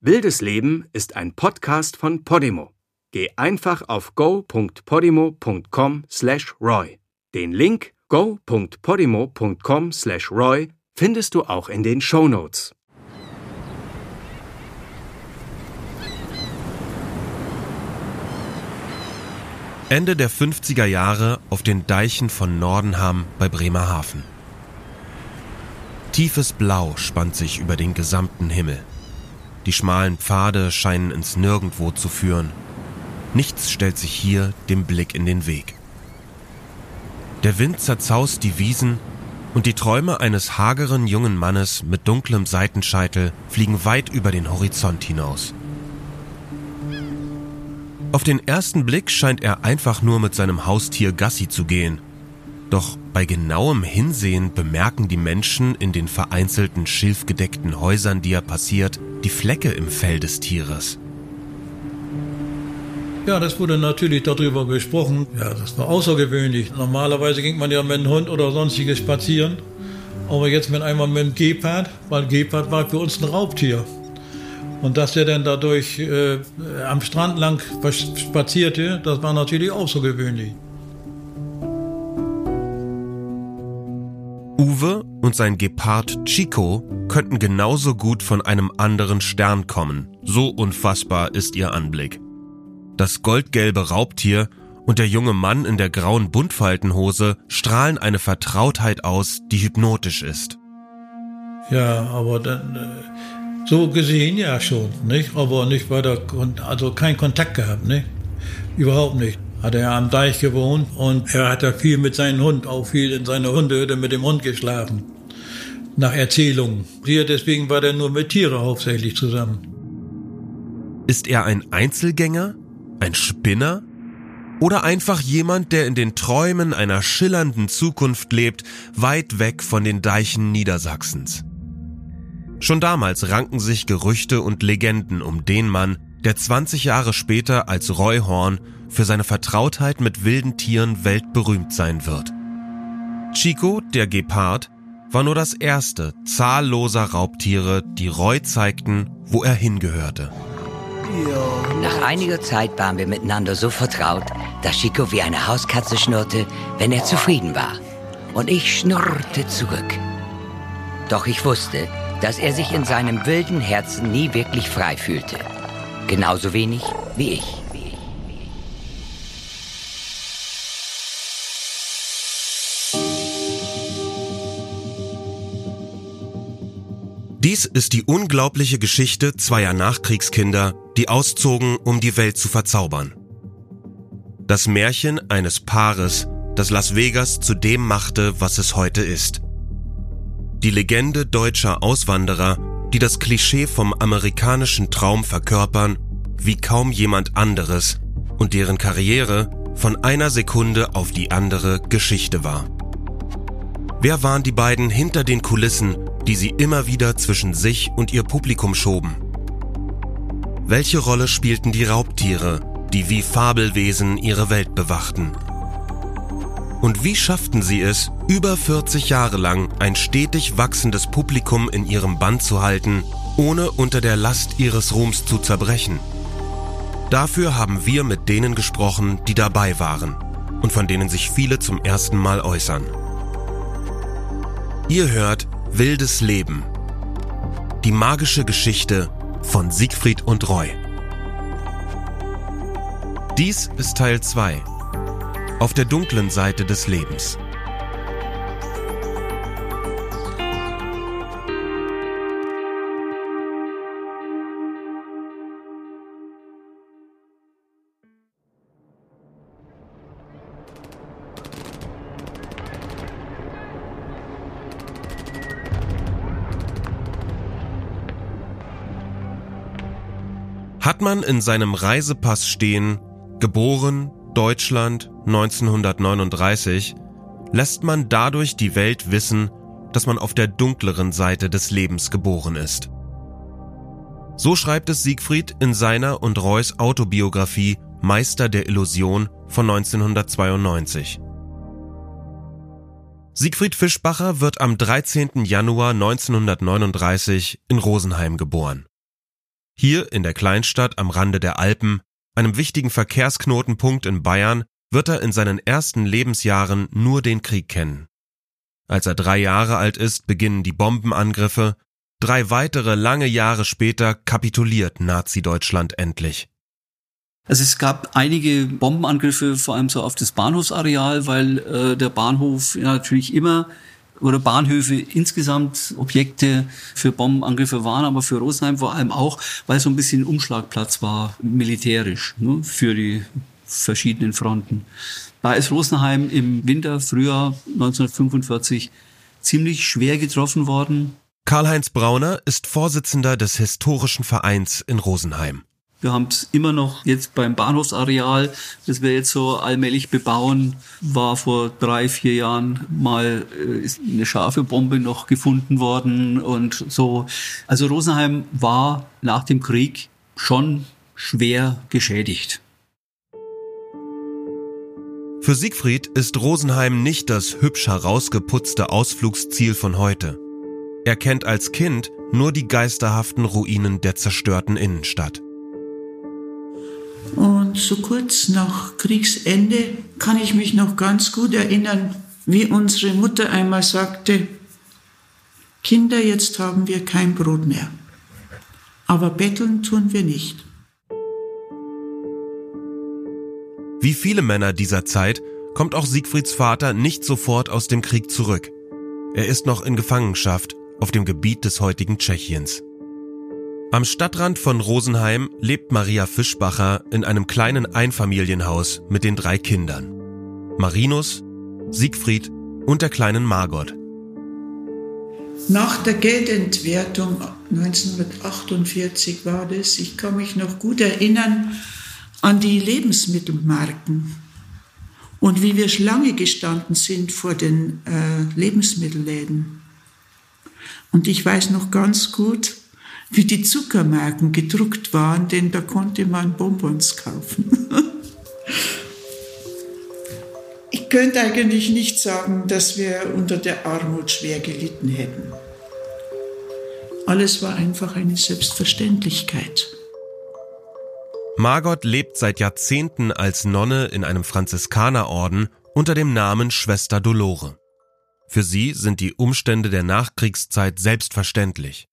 Wildes Leben ist ein Podcast von Podimo. Geh einfach auf go.podimo.com/roy. Den Link go.podimo.com/roy findest du auch in den Show Notes. Ende der 50er Jahre auf den Deichen von Nordenham bei Bremerhaven. Tiefes Blau spannt sich über den gesamten Himmel. Die schmalen Pfade scheinen ins Nirgendwo zu führen. Nichts stellt sich hier dem Blick in den Weg. Der Wind zerzaust die Wiesen und die Träume eines hageren jungen Mannes mit dunklem Seitenscheitel fliegen weit über den Horizont hinaus. Auf den ersten Blick scheint er einfach nur mit seinem Haustier Gassi zu gehen. Doch bei genauem Hinsehen bemerken die Menschen in den vereinzelten schilfgedeckten Häusern, die er passiert, die Flecke im Fell des Tieres. Ja, das wurde natürlich darüber gesprochen. Ja, das war außergewöhnlich. Normalerweise ging man ja mit dem Hund oder sonstiges spazieren. Aber jetzt mit einmal mit dem Gepard, weil Gepard war für uns ein Raubtier. Und dass der dann dadurch äh, am Strand lang spazierte, das war natürlich außergewöhnlich. Und sein Gepard Chico könnten genauso gut von einem anderen Stern kommen. So unfassbar ist ihr Anblick. Das goldgelbe Raubtier und der junge Mann in der grauen Buntfaltenhose strahlen eine Vertrautheit aus, die hypnotisch ist. Ja, aber dann, äh so gesehen ja schon, nicht? Aber nicht weiter, also kein Kontakt gehabt, nicht? Überhaupt nicht. Hat er am Deich gewohnt und er hat ja viel mit seinem Hund, auch viel in seiner Hundehütte mit dem Hund geschlafen. Nach Erzählungen. Hier deswegen war er nur mit Tiere hauptsächlich zusammen. Ist er ein Einzelgänger? Ein Spinner? Oder einfach jemand, der in den Träumen einer schillernden Zukunft lebt, weit weg von den Deichen Niedersachsens? Schon damals ranken sich Gerüchte und Legenden um den Mann, der 20 Jahre später als Roy Horn für seine Vertrautheit mit wilden Tieren weltberühmt sein wird. Chico, der Gepard, war nur das erste zahlloser Raubtiere, die Roy zeigten, wo er hingehörte. Nach einiger Zeit waren wir miteinander so vertraut, dass Chico wie eine Hauskatze schnurrte, wenn er zufrieden war. Und ich schnurrte zurück. Doch ich wusste, dass er sich in seinem wilden Herzen nie wirklich frei fühlte. Genauso wenig wie ich. Dies ist die unglaubliche Geschichte zweier Nachkriegskinder, die auszogen, um die Welt zu verzaubern. Das Märchen eines Paares, das Las Vegas zu dem machte, was es heute ist. Die Legende deutscher Auswanderer, die das Klischee vom amerikanischen Traum verkörpern, wie kaum jemand anderes und deren Karriere von einer Sekunde auf die andere Geschichte war. Wer waren die beiden hinter den Kulissen, die sie immer wieder zwischen sich und ihr Publikum schoben? Welche Rolle spielten die Raubtiere, die wie Fabelwesen ihre Welt bewachten? Und wie schafften sie es, über 40 Jahre lang ein stetig wachsendes Publikum in ihrem Band zu halten, ohne unter der Last ihres Ruhms zu zerbrechen? Dafür haben wir mit denen gesprochen, die dabei waren und von denen sich viele zum ersten Mal äußern. Ihr hört Wildes Leben. Die magische Geschichte von Siegfried und Roy. Dies ist Teil 2 auf der dunklen Seite des Lebens. Man in seinem Reisepass stehen, geboren Deutschland 1939 lässt man dadurch die Welt wissen, dass man auf der dunkleren Seite des Lebens geboren ist. So schreibt es Siegfried in seiner und Reus Autobiografie Meister der Illusion von 1992. Siegfried Fischbacher wird am 13. Januar 1939 in Rosenheim geboren. Hier in der Kleinstadt am Rande der Alpen, einem wichtigen Verkehrsknotenpunkt in Bayern, wird er in seinen ersten Lebensjahren nur den Krieg kennen. Als er drei Jahre alt ist, beginnen die Bombenangriffe, drei weitere lange Jahre später kapituliert Nazi-Deutschland endlich. Also es gab einige Bombenangriffe, vor allem so auf das Bahnhofsareal, weil äh, der Bahnhof ja, natürlich immer oder Bahnhöfe insgesamt Objekte für Bombenangriffe waren, aber für Rosenheim vor allem auch, weil so ein bisschen Umschlagplatz war, militärisch, ne, für die verschiedenen Fronten. Da ist Rosenheim im Winter, Frühjahr 1945 ziemlich schwer getroffen worden. Karl-Heinz Brauner ist Vorsitzender des Historischen Vereins in Rosenheim. Wir haben es immer noch jetzt beim Bahnhofsareal, das wir jetzt so allmählich bebauen, war vor drei, vier Jahren mal äh, ist eine scharfe Bombe noch gefunden worden und so. Also Rosenheim war nach dem Krieg schon schwer geschädigt. Für Siegfried ist Rosenheim nicht das hübsch herausgeputzte Ausflugsziel von heute. Er kennt als Kind nur die geisterhaften Ruinen der zerstörten Innenstadt. Und so kurz nach Kriegsende kann ich mich noch ganz gut erinnern, wie unsere Mutter einmal sagte, Kinder, jetzt haben wir kein Brot mehr. Aber betteln tun wir nicht. Wie viele Männer dieser Zeit kommt auch Siegfrieds Vater nicht sofort aus dem Krieg zurück. Er ist noch in Gefangenschaft auf dem Gebiet des heutigen Tschechiens. Am Stadtrand von Rosenheim lebt Maria Fischbacher in einem kleinen Einfamilienhaus mit den drei Kindern. Marinus, Siegfried und der kleinen Margot. Nach der Geldentwertung 1948 war das, ich kann mich noch gut erinnern an die Lebensmittelmarken und wie wir Schlange gestanden sind vor den äh, Lebensmittelläden. Und ich weiß noch ganz gut, wie die Zuckermarken gedruckt waren, denn da konnte man Bonbons kaufen. ich könnte eigentlich nicht sagen, dass wir unter der Armut schwer gelitten hätten. Alles war einfach eine Selbstverständlichkeit. Margot lebt seit Jahrzehnten als Nonne in einem Franziskanerorden unter dem Namen Schwester Dolore. Für sie sind die Umstände der Nachkriegszeit selbstverständlich.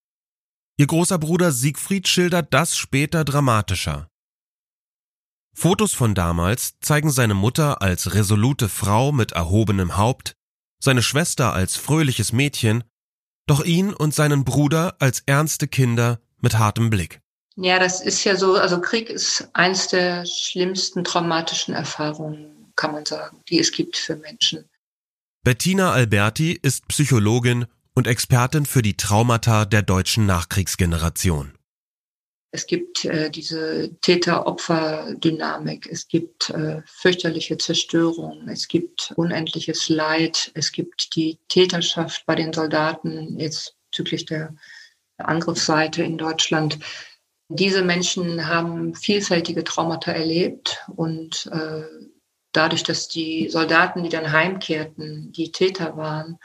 Ihr großer Bruder Siegfried schildert das später dramatischer. Fotos von damals zeigen seine Mutter als resolute Frau mit erhobenem Haupt, seine Schwester als fröhliches Mädchen, doch ihn und seinen Bruder als ernste Kinder mit hartem Blick. Ja, das ist ja so, also Krieg ist eins der schlimmsten traumatischen Erfahrungen, kann man sagen, die es gibt für Menschen. Bettina Alberti ist Psychologin und Expertin für die Traumata der deutschen Nachkriegsgeneration. Es gibt äh, diese Täter-Opfer-Dynamik, es gibt äh, fürchterliche Zerstörung, es gibt unendliches Leid, es gibt die Täterschaft bei den Soldaten, jetzt bezüglich der Angriffsseite in Deutschland. Diese Menschen haben vielfältige Traumata erlebt und äh, dadurch, dass die Soldaten, die dann heimkehrten, die Täter waren,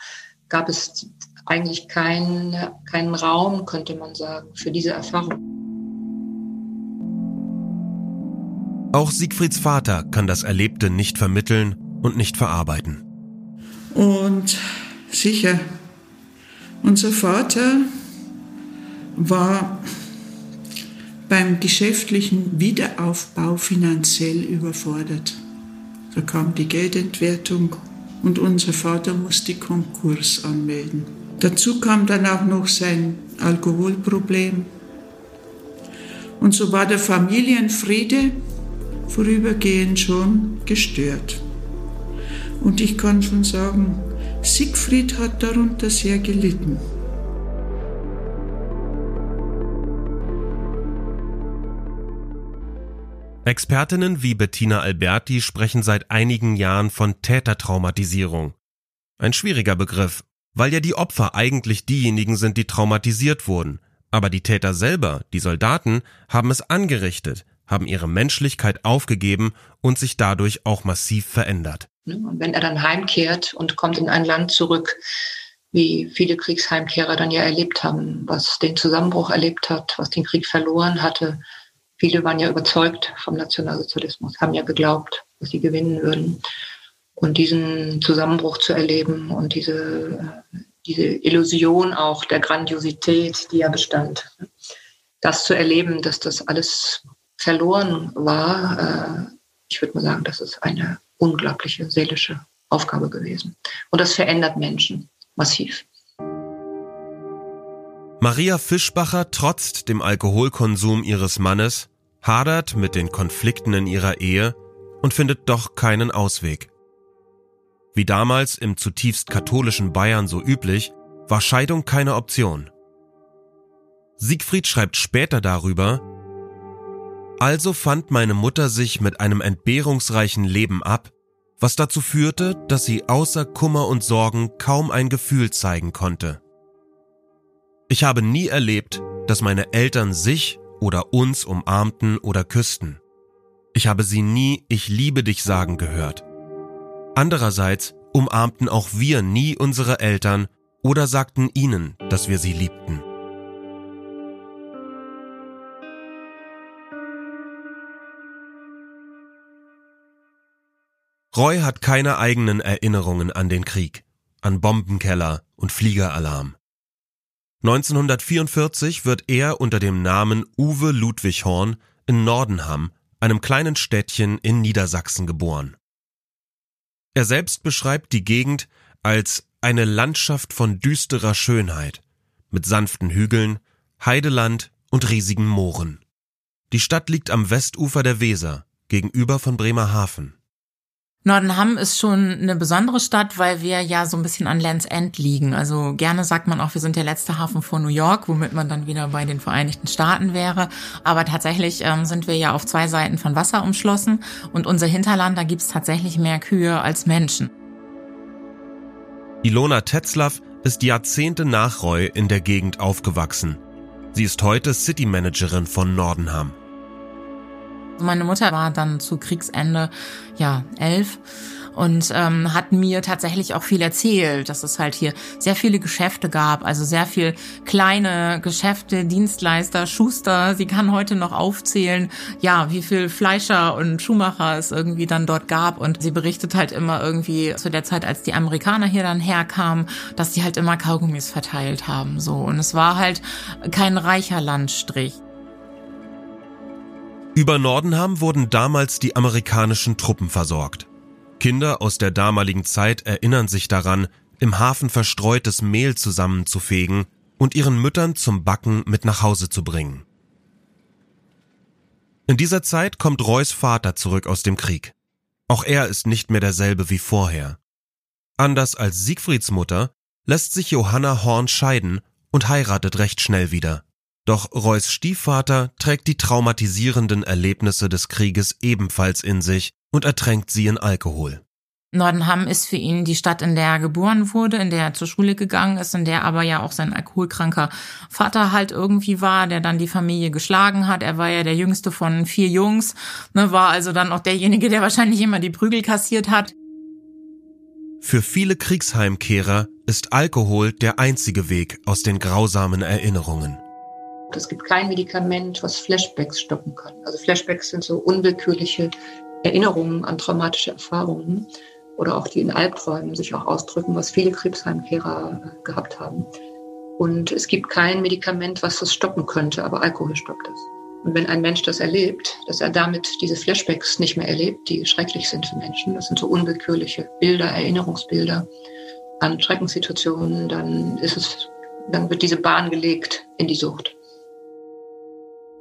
gab es eigentlich keinen keinen Raum, könnte man sagen, für diese Erfahrung. Auch Siegfrieds Vater kann das Erlebte nicht vermitteln und nicht verarbeiten. Und sicher, unser Vater war beim geschäftlichen Wiederaufbau finanziell überfordert. Da kam die Geldentwertung und unser Vater musste Konkurs anmelden. Dazu kam dann auch noch sein Alkoholproblem. Und so war der Familienfriede vorübergehend schon gestört. Und ich kann schon sagen, Siegfried hat darunter sehr gelitten. Expertinnen wie Bettina Alberti sprechen seit einigen Jahren von Tätertraumatisierung. Ein schwieriger Begriff, weil ja die Opfer eigentlich diejenigen sind, die traumatisiert wurden. Aber die Täter selber, die Soldaten, haben es angerichtet, haben ihre Menschlichkeit aufgegeben und sich dadurch auch massiv verändert. Ne, und wenn er dann heimkehrt und kommt in ein Land zurück, wie viele Kriegsheimkehrer dann ja erlebt haben, was den Zusammenbruch erlebt hat, was den Krieg verloren hatte. Viele waren ja überzeugt vom Nationalsozialismus, haben ja geglaubt, dass sie gewinnen würden. Und diesen Zusammenbruch zu erleben und diese, äh, diese Illusion auch der Grandiosität, die ja bestand, das zu erleben, dass das alles verloren war, äh, ich würde mal sagen, das ist eine unglaubliche seelische Aufgabe gewesen. Und das verändert Menschen massiv. Maria Fischbacher trotzt dem Alkoholkonsum ihres Mannes, hadert mit den Konflikten in ihrer Ehe und findet doch keinen Ausweg. Wie damals im zutiefst katholischen Bayern so üblich, war Scheidung keine Option. Siegfried schreibt später darüber, also fand meine Mutter sich mit einem entbehrungsreichen Leben ab, was dazu führte, dass sie außer Kummer und Sorgen kaum ein Gefühl zeigen konnte. Ich habe nie erlebt, dass meine Eltern sich oder uns umarmten oder küssten. Ich habe sie nie Ich liebe dich sagen gehört. Andererseits umarmten auch wir nie unsere Eltern oder sagten ihnen, dass wir sie liebten. Roy hat keine eigenen Erinnerungen an den Krieg, an Bombenkeller und Fliegeralarm. 1944 wird er unter dem Namen Uwe Ludwig Horn in Nordenham, einem kleinen Städtchen in Niedersachsen, geboren. Er selbst beschreibt die Gegend als eine Landschaft von düsterer Schönheit, mit sanften Hügeln, Heideland und riesigen Mooren. Die Stadt liegt am Westufer der Weser, gegenüber von Bremerhaven. Nordenham ist schon eine besondere Stadt, weil wir ja so ein bisschen an Lands End liegen. Also gerne sagt man auch, wir sind der letzte Hafen vor New York, womit man dann wieder bei den Vereinigten Staaten wäre. Aber tatsächlich ähm, sind wir ja auf zwei Seiten von Wasser umschlossen und unser Hinterland, da gibt's tatsächlich mehr Kühe als Menschen. Ilona Tetzlaff ist Jahrzehnte nach Roy in der Gegend aufgewachsen. Sie ist heute City Managerin von Nordenham. Meine Mutter war dann zu Kriegsende ja elf und ähm, hat mir tatsächlich auch viel erzählt, dass es halt hier sehr viele Geschäfte gab, also sehr viel kleine Geschäfte, Dienstleister, Schuster. Sie kann heute noch aufzählen, ja, wie viel Fleischer und Schuhmacher es irgendwie dann dort gab. Und sie berichtet halt immer irgendwie zu der Zeit, als die Amerikaner hier dann herkamen, dass die halt immer Kaugummis verteilt haben, so. Und es war halt kein reicher Landstrich. Über Nordenham wurden damals die amerikanischen Truppen versorgt. Kinder aus der damaligen Zeit erinnern sich daran, im Hafen verstreutes Mehl zusammenzufegen und ihren Müttern zum Backen mit nach Hause zu bringen. In dieser Zeit kommt Roys Vater zurück aus dem Krieg. Auch er ist nicht mehr derselbe wie vorher. Anders als Siegfrieds Mutter lässt sich Johanna Horn scheiden und heiratet recht schnell wieder. Doch Roys Stiefvater trägt die traumatisierenden Erlebnisse des Krieges ebenfalls in sich und ertränkt sie in Alkohol. Nordenham ist für ihn die Stadt, in der er geboren wurde, in der er zur Schule gegangen ist, in der aber ja auch sein alkoholkranker Vater halt irgendwie war, der dann die Familie geschlagen hat. Er war ja der jüngste von vier Jungs, ne, war also dann auch derjenige, der wahrscheinlich immer die Prügel kassiert hat. Für viele Kriegsheimkehrer ist Alkohol der einzige Weg aus den grausamen Erinnerungen. Es gibt kein Medikament, was Flashbacks stoppen kann. Also Flashbacks sind so unwillkürliche Erinnerungen an traumatische Erfahrungen oder auch die in Albträumen sich auch ausdrücken, was viele Krebsheimkehrer äh, gehabt haben. Und es gibt kein Medikament, was das stoppen könnte, aber Alkohol stoppt es. Und wenn ein Mensch das erlebt, dass er damit diese Flashbacks nicht mehr erlebt, die schrecklich sind für Menschen, das sind so unwillkürliche Bilder, Erinnerungsbilder an Schreckenssituationen, dann ist es, dann wird diese Bahn gelegt in die Sucht.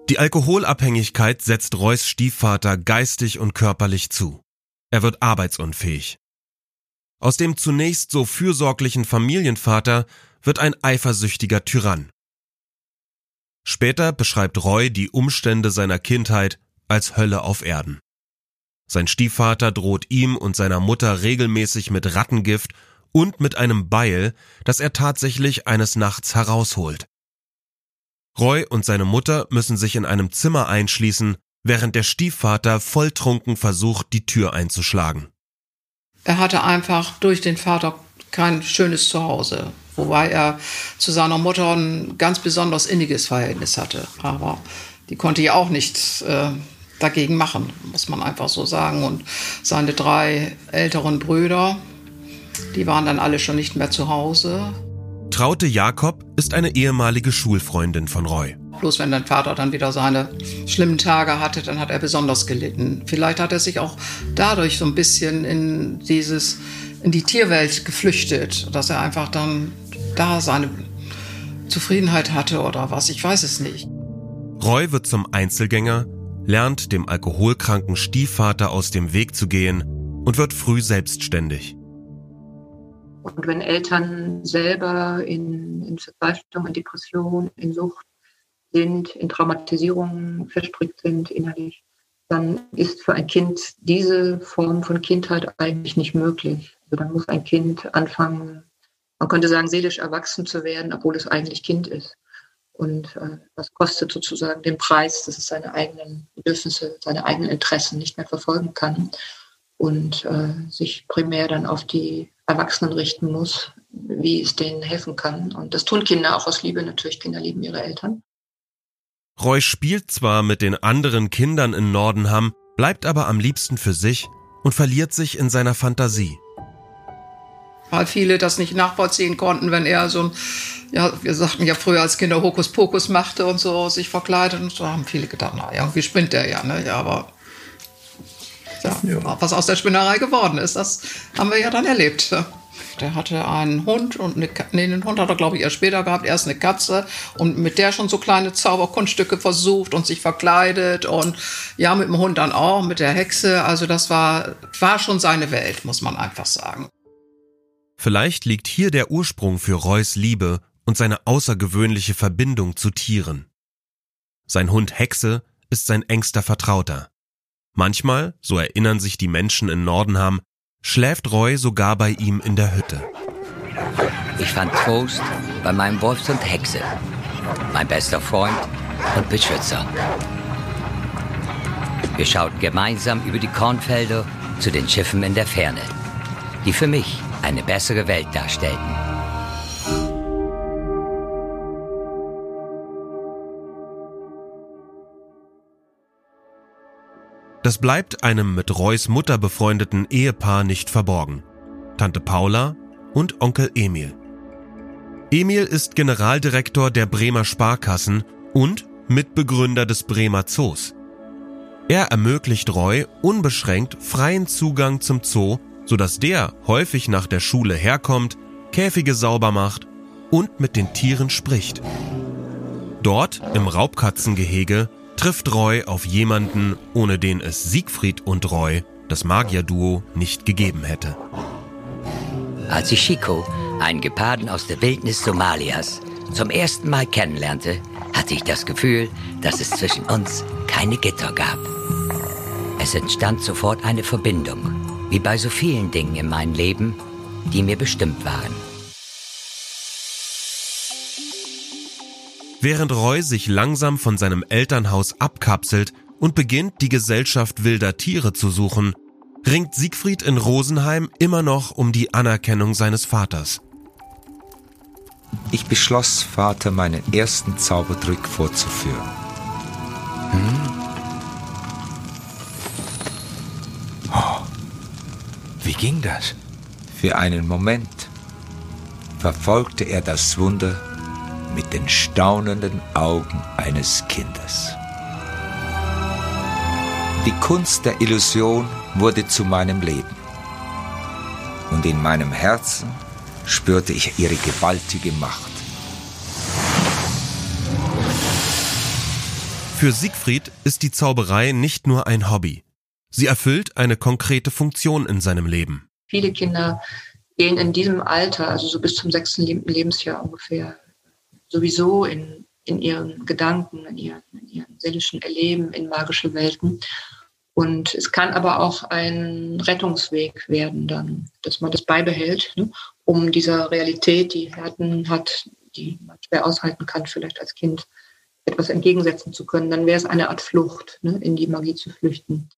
Die Alkoholabhängigkeit setzt Reus Stiefvater geistig und körperlich zu. Er wird arbeitsunfähig. Aus dem zunächst so fürsorglichen Familienvater wird ein eifersüchtiger Tyrann. Später beschreibt Roy die Umstände seiner Kindheit als Hölle auf Erden. Sein Stiefvater droht ihm und seiner Mutter regelmäßig mit Rattengift und mit einem Beil, das er tatsächlich eines Nachts herausholt. Roy und seine Mutter müssen sich in einem Zimmer einschließen, während der Stiefvater volltrunken versucht, die Tür einzuschlagen. Er hatte einfach durch den Vater kein schönes Zuhause, Wobei er zu seiner Mutter ein ganz besonders inniges Verhältnis hatte. Aber die konnte ja auch nichts äh, dagegen machen, muss man einfach so sagen. Und seine drei älteren Brüder, die waren dann alle schon nicht mehr zu Hause. Traute Jakob ist eine ehemalige Schulfreundin von Roy. Bloß wenn dein Vater dann wieder seine schlimmen Tage hatte, dann hat er besonders gelitten. Vielleicht hat er sich auch dadurch so ein bisschen in dieses, in die Tierwelt geflüchtet, dass er einfach dann da seine Zufriedenheit hatte oder was, ich weiß es nicht. Roy wird zum Einzelgänger, lernt dem alkoholkranken Stiefvater aus dem Weg zu gehen und wird früh selbstständig. Und wenn Eltern selber in, in Verzweiflung, in Depression, in Sucht sind, in Traumatisierungen verstrickt sind innerlich, dann ist für ein Kind diese Form von Kindheit eigentlich nicht möglich. Also dann muss ein Kind anfangen, man könnte sagen, seelisch erwachsen zu werden, obwohl es eigentlich Kind ist. Und äh, das kostet sozusagen den Preis, dass es seine eigenen Bedürfnisse, seine eigenen Interessen nicht mehr verfolgen kann und äh, sich primär dann auf die Erwachsenen richten muss, wie es denen helfen kann. Und das tun Kinder auch aus Liebe natürlich. Kinder lieben ihre Eltern. Roy spielt zwar mit den anderen Kindern in Nordenham, bleibt aber am liebsten für sich und verliert sich in seiner Fantasie. Weil viele das nicht nachvollziehen konnten, wenn er so ein, ja, wir sagten ja früher als Kinder Hokuspokus machte und so, sich verkleidet und so haben viele gedacht, na, irgendwie spinnt der ja, ne, ja, aber ja, ja. was aus der Spinnerei geworden ist, das haben wir ja dann erlebt. Der hatte einen Hund und eine, nee, den Hund hat er, glaube ich, erst später gehabt, erst eine Katze und mit der schon so kleine Zauberkunststücke versucht und sich verkleidet und ja, mit dem Hund dann auch, mit der Hexe. Also das war, war schon seine Welt, muss man einfach sagen. Vielleicht liegt hier der Ursprung für Reus Liebe und seine außergewöhnliche Verbindung zu Tieren. Sein Hund Hexe ist sein engster Vertrauter. Manchmal, so erinnern sich die Menschen in Nordenham, schläft Roy sogar bei ihm in der Hütte. Ich fand Trost bei meinem Wolfshund Hexe, mein bester Freund und Beschützer. Wir schauten gemeinsam über die Kornfelder zu den Schiffen in der Ferne, die für mich eine bessere Welt darstellten. Das bleibt einem mit Reus Mutter befreundeten Ehepaar nicht verborgen. Tante Paula und Onkel Emil. Emil ist Generaldirektor der Bremer Sparkassen und Mitbegründer des Bremer Zoos. Er ermöglicht Roy unbeschränkt freien Zugang zum Zoo, sodass der häufig nach der Schule herkommt, Käfige sauber macht und mit den Tieren spricht. Dort im Raubkatzengehege trifft Roy auf jemanden, ohne den es Siegfried und Roy, das Magierduo, nicht gegeben hätte. Als ich Chico, einen Geparden aus der Wildnis Somalias, zum ersten Mal kennenlernte, hatte ich das Gefühl, dass es zwischen uns keine Gitter gab. Es entstand sofort eine Verbindung, wie bei so vielen Dingen in meinem Leben, die mir bestimmt waren. Während Roy sich langsam von seinem Elternhaus abkapselt und beginnt, die Gesellschaft wilder Tiere zu suchen, ringt Siegfried in Rosenheim immer noch um die Anerkennung seines Vaters. Ich beschloss, Vater meinen ersten Zaubertrick vorzuführen. Hm? Oh, wie ging das? Für einen Moment verfolgte er das Wunder mit den staunenden Augen eines Kindes. Die Kunst der Illusion wurde zu meinem Leben. Und in meinem Herzen spürte ich ihre gewaltige Macht. Für Siegfried ist die Zauberei nicht nur ein Hobby. Sie erfüllt eine konkrete Funktion in seinem Leben. Viele Kinder gehen in diesem Alter, also so bis zum sechsten Lebensjahr ungefähr, sowieso in, in ihren Gedanken, in ihren, in ihren seelischen Erleben in magische Welten. Und es kann aber auch ein Rettungsweg werden dann, dass man das beibehält, ne, um dieser Realität, die Härten hat, die man schwer aushalten kann, vielleicht als Kind etwas entgegensetzen zu können. Dann wäre es eine Art Flucht, ne, in die Magie zu flüchten.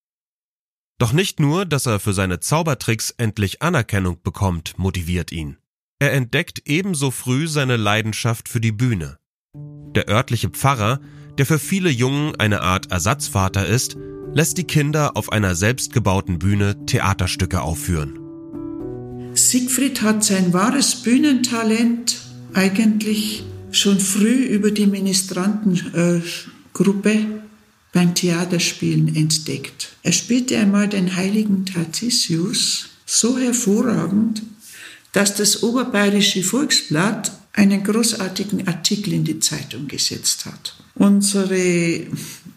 Doch nicht nur, dass er für seine Zaubertricks endlich Anerkennung bekommt, motiviert ihn. Er entdeckt ebenso früh seine Leidenschaft für die Bühne. Der örtliche Pfarrer, der für viele Jungen eine Art Ersatzvater ist, lässt die Kinder auf einer selbstgebauten Bühne Theaterstücke aufführen. Siegfried hat sein wahres Bühnentalent eigentlich schon früh über die Ministrantengruppe beim Theaterspielen entdeckt. Er spielte einmal den heiligen Tartisius so hervorragend, dass das Oberbayerische Volksblatt einen großartigen Artikel in die Zeitung gesetzt hat. Unsere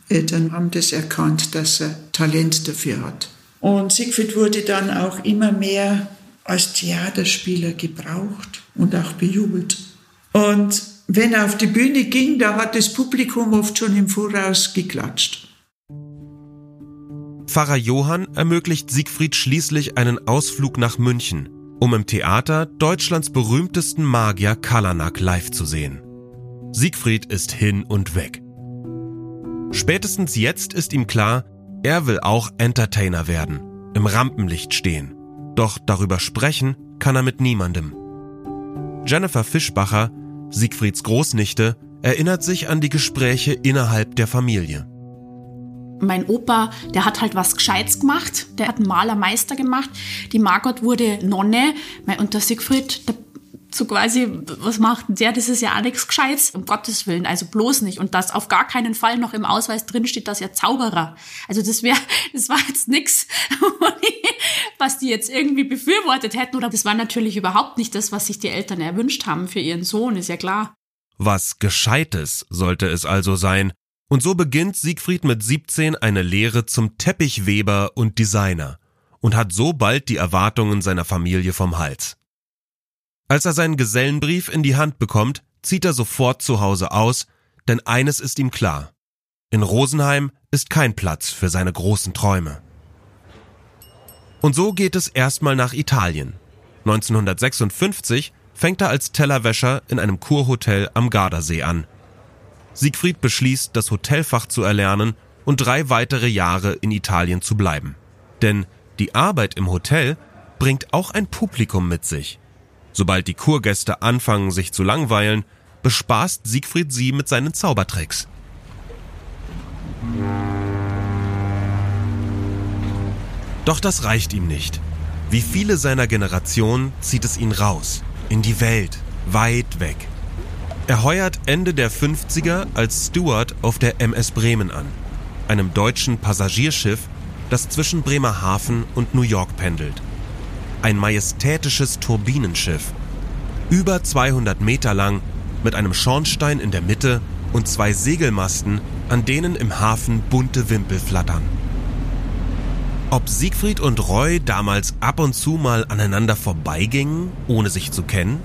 Eltern haben das erkannt, dass er Talent dafür hat. Und Siegfried wurde dann auch immer mehr als Theaterspieler gebraucht und auch bejubelt. Und wenn er auf die Bühne ging, da hat das Publikum oft schon im Voraus geklatscht. Pfarrer Johann ermöglicht Siegfried schließlich einen Ausflug nach München, um im Theater Deutschlands berühmtesten Magier Kalanak live zu sehen. Siegfried ist hin und weg. Spätestens jetzt ist ihm klar, er will auch Entertainer werden, im Rampenlicht stehen. Doch darüber sprechen kann er mit niemandem. Jennifer Fischbacher Siegfrieds Großnichte erinnert sich an die Gespräche innerhalb der Familie. Mein Opa, der hat halt was Gescheites gemacht, der hat einen Malermeister gemacht. Die Margot wurde Nonne und der Siegfried, der so quasi, was macht der? Das ist ja auch nichts Gescheites, um Gottes Willen, also bloß nicht. Und dass auf gar keinen Fall noch im Ausweis drinsteht, dass er Zauberer. Also das wäre, das war jetzt nichts, was die jetzt irgendwie befürwortet hätten. Oder das war natürlich überhaupt nicht das, was sich die Eltern erwünscht haben für ihren Sohn, ist ja klar. Was Gescheites sollte es also sein. Und so beginnt Siegfried mit 17 eine Lehre zum Teppichweber und Designer und hat so bald die Erwartungen seiner Familie vom Hals. Als er seinen Gesellenbrief in die Hand bekommt, zieht er sofort zu Hause aus, denn eines ist ihm klar. In Rosenheim ist kein Platz für seine großen Träume. Und so geht es erstmal nach Italien. 1956 fängt er als Tellerwäscher in einem Kurhotel am Gardasee an. Siegfried beschließt, das Hotelfach zu erlernen und drei weitere Jahre in Italien zu bleiben. Denn die Arbeit im Hotel bringt auch ein Publikum mit sich. Sobald die Kurgäste anfangen, sich zu langweilen, bespaßt Siegfried sie mit seinen Zaubertricks. Doch das reicht ihm nicht. Wie viele seiner Generation zieht es ihn raus, in die Welt, weit weg. Er heuert Ende der 50er als Steward auf der MS Bremen an, einem deutschen Passagierschiff, das zwischen Bremerhaven und New York pendelt ein majestätisches Turbinenschiff, über 200 Meter lang, mit einem Schornstein in der Mitte und zwei Segelmasten, an denen im Hafen bunte Wimpel flattern. Ob Siegfried und Roy damals ab und zu mal aneinander vorbeigingen, ohne sich zu kennen?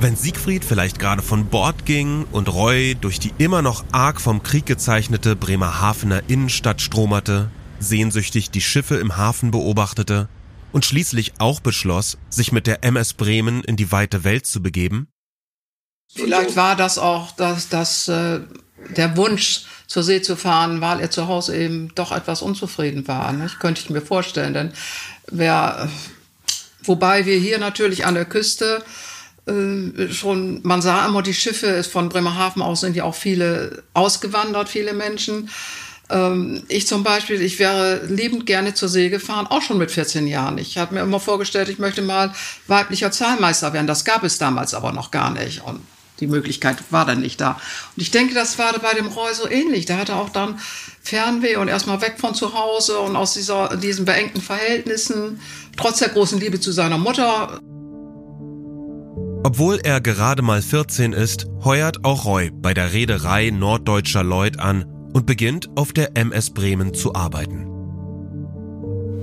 Wenn Siegfried vielleicht gerade von Bord ging und Roy durch die immer noch arg vom Krieg gezeichnete Bremerhavener Innenstadt stromerte, sehnsüchtig die Schiffe im Hafen beobachtete, und schließlich auch beschloss, sich mit der MS Bremen in die weite Welt zu begeben? Vielleicht war das auch das, das, äh, der Wunsch, zur See zu fahren, weil er zu Hause eben doch etwas unzufrieden war. Nicht? Könnte ich mir vorstellen. Denn wer, wobei wir hier natürlich an der Küste äh, schon, man sah immer die Schiffe, von Bremerhaven aus sind ja auch viele ausgewandert, viele Menschen. Ähm, ich zum Beispiel, ich wäre liebend gerne zur See gefahren, auch schon mit 14 Jahren. Ich hatte mir immer vorgestellt, ich möchte mal weiblicher Zahlmeister werden. Das gab es damals aber noch gar nicht. Und die Möglichkeit war dann nicht da. Und ich denke, das war bei dem Roy so ähnlich. Der hatte auch dann Fernweh und erstmal weg von zu Hause und aus dieser, diesen beengten Verhältnissen, trotz der großen Liebe zu seiner Mutter. Obwohl er gerade mal 14 ist, heuert auch Roy bei der Reederei Norddeutscher Lloyd an und beginnt auf der MS Bremen zu arbeiten.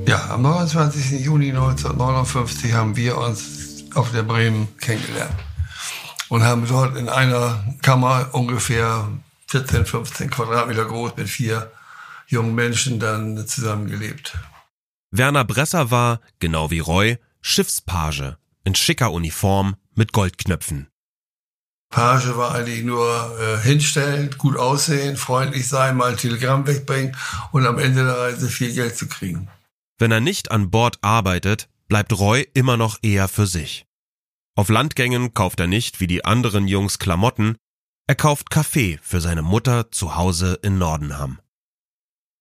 Ja, am 29. Juni 1959 haben wir uns auf der Bremen kennengelernt und haben dort in einer Kammer ungefähr 14, 15 Quadratmeter groß mit vier jungen Menschen dann zusammengelebt. Werner Bresser war, genau wie Roy, Schiffspage in schicker Uniform mit Goldknöpfen. Page war eigentlich nur äh, hinstellen, gut aussehen, freundlich sein, mal ein Telegramm wegbringen und am Ende der Reise viel Geld zu kriegen. Wenn er nicht an Bord arbeitet, bleibt Roy immer noch eher für sich. Auf Landgängen kauft er nicht wie die anderen Jungs Klamotten, er kauft Kaffee für seine Mutter zu Hause in Nordenham.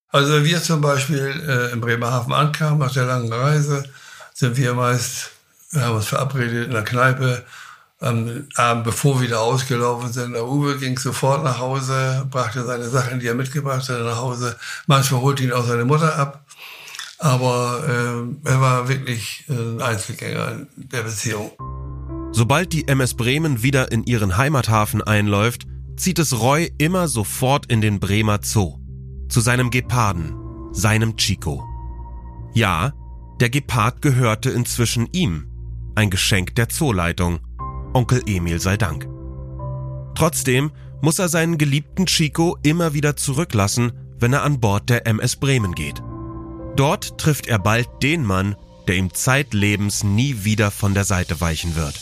Also wir zum Beispiel äh, in Bremerhaven ankamen nach der langen Reise, sind wir meist, wir haben uns verabredet in der Kneipe, am Abend, bevor wir wieder ausgelaufen sind. Der Uwe ging sofort nach Hause, brachte seine Sachen, die er mitgebracht hatte, nach Hause. Manchmal holte ihn auch seine Mutter ab. Aber äh, er war wirklich ein Einzelgänger der Beziehung. Sobald die MS Bremen wieder in ihren Heimathafen einläuft, zieht es Roy immer sofort in den Bremer Zoo. Zu seinem Geparden, seinem Chico. Ja, der Gepard gehörte inzwischen ihm. Ein Geschenk der Zooleitung. Onkel Emil sei Dank. Trotzdem muss er seinen geliebten Chico immer wieder zurücklassen, wenn er an Bord der MS Bremen geht. Dort trifft er bald den Mann, der ihm zeitlebens nie wieder von der Seite weichen wird.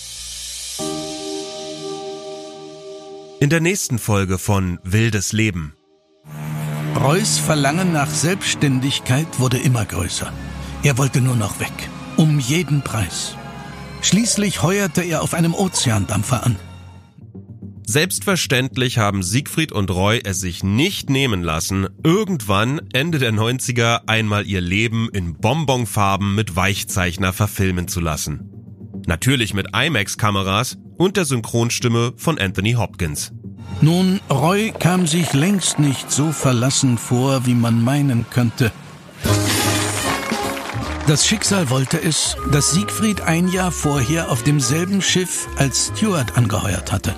In der nächsten Folge von Wildes Leben. Reus Verlangen nach Selbstständigkeit wurde immer größer. Er wollte nur noch weg. Um jeden Preis. Schließlich heuerte er auf einem Ozeandampfer an. Selbstverständlich haben Siegfried und Roy es sich nicht nehmen lassen, irgendwann Ende der 90er einmal ihr Leben in Bonbonfarben mit Weichzeichner verfilmen zu lassen. Natürlich mit IMAX-Kameras und der Synchronstimme von Anthony Hopkins. Nun, Roy kam sich längst nicht so verlassen vor, wie man meinen könnte. Das Schicksal wollte es, dass Siegfried ein Jahr vorher auf demselben Schiff als Steward angeheuert hatte.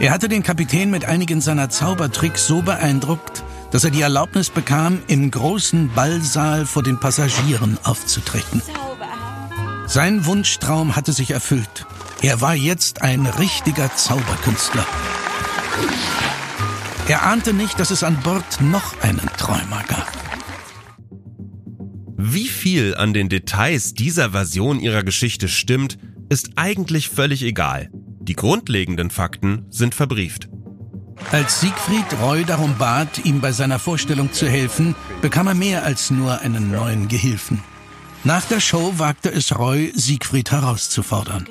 Er hatte den Kapitän mit einigen seiner Zaubertricks so beeindruckt, dass er die Erlaubnis bekam, im großen Ballsaal vor den Passagieren aufzutreten. Sein Wunschtraum hatte sich erfüllt. Er war jetzt ein richtiger Zauberkünstler. Er ahnte nicht, dass es an Bord noch einen Träumer gab. Wie viel an den Details dieser Version ihrer Geschichte stimmt, ist eigentlich völlig egal. Die grundlegenden Fakten sind verbrieft. Als Siegfried Roy darum bat, ihm bei seiner Vorstellung zu helfen, bekam er mehr als nur einen neuen Gehilfen. Nach der Show wagte es Roy, Siegfried herauszufordern.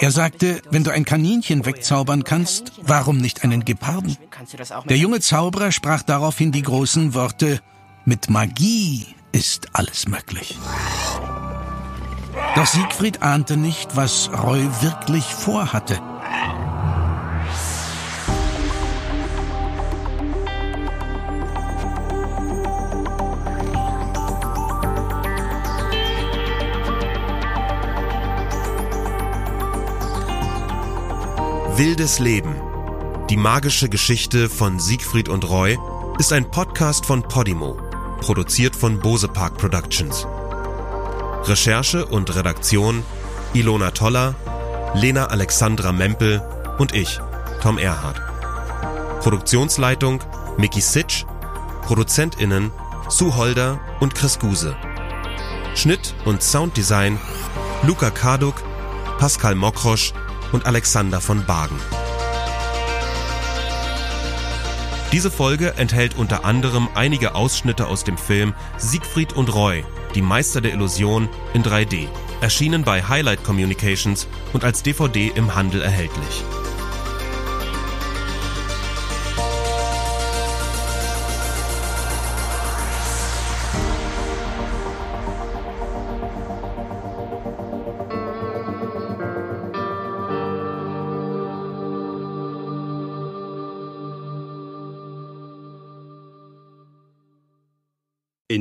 Er sagte, wenn du ein Kaninchen wegzaubern kannst, warum nicht einen Geparden? Der junge Zauberer sprach daraufhin die großen Worte, mit Magie ist alles möglich. Doch Siegfried ahnte nicht, was Roy wirklich vorhatte. Wildes Leben. Die magische Geschichte von Siegfried und Roy ist ein Podcast von Podimo, produziert von Bose Park Productions. Recherche und Redaktion Ilona Toller, Lena Alexandra Mempel und ich, Tom Erhardt. Produktionsleitung Mickey Sitsch, ProduzentInnen Sue Holder und Chris Guse. Schnitt und Sounddesign Luca Karduk, Pascal Mokrosch und Alexander von Bagen. Diese Folge enthält unter anderem einige Ausschnitte aus dem Film Siegfried und Roy, die Meister der Illusion in 3D, erschienen bei Highlight Communications und als DVD im Handel erhältlich.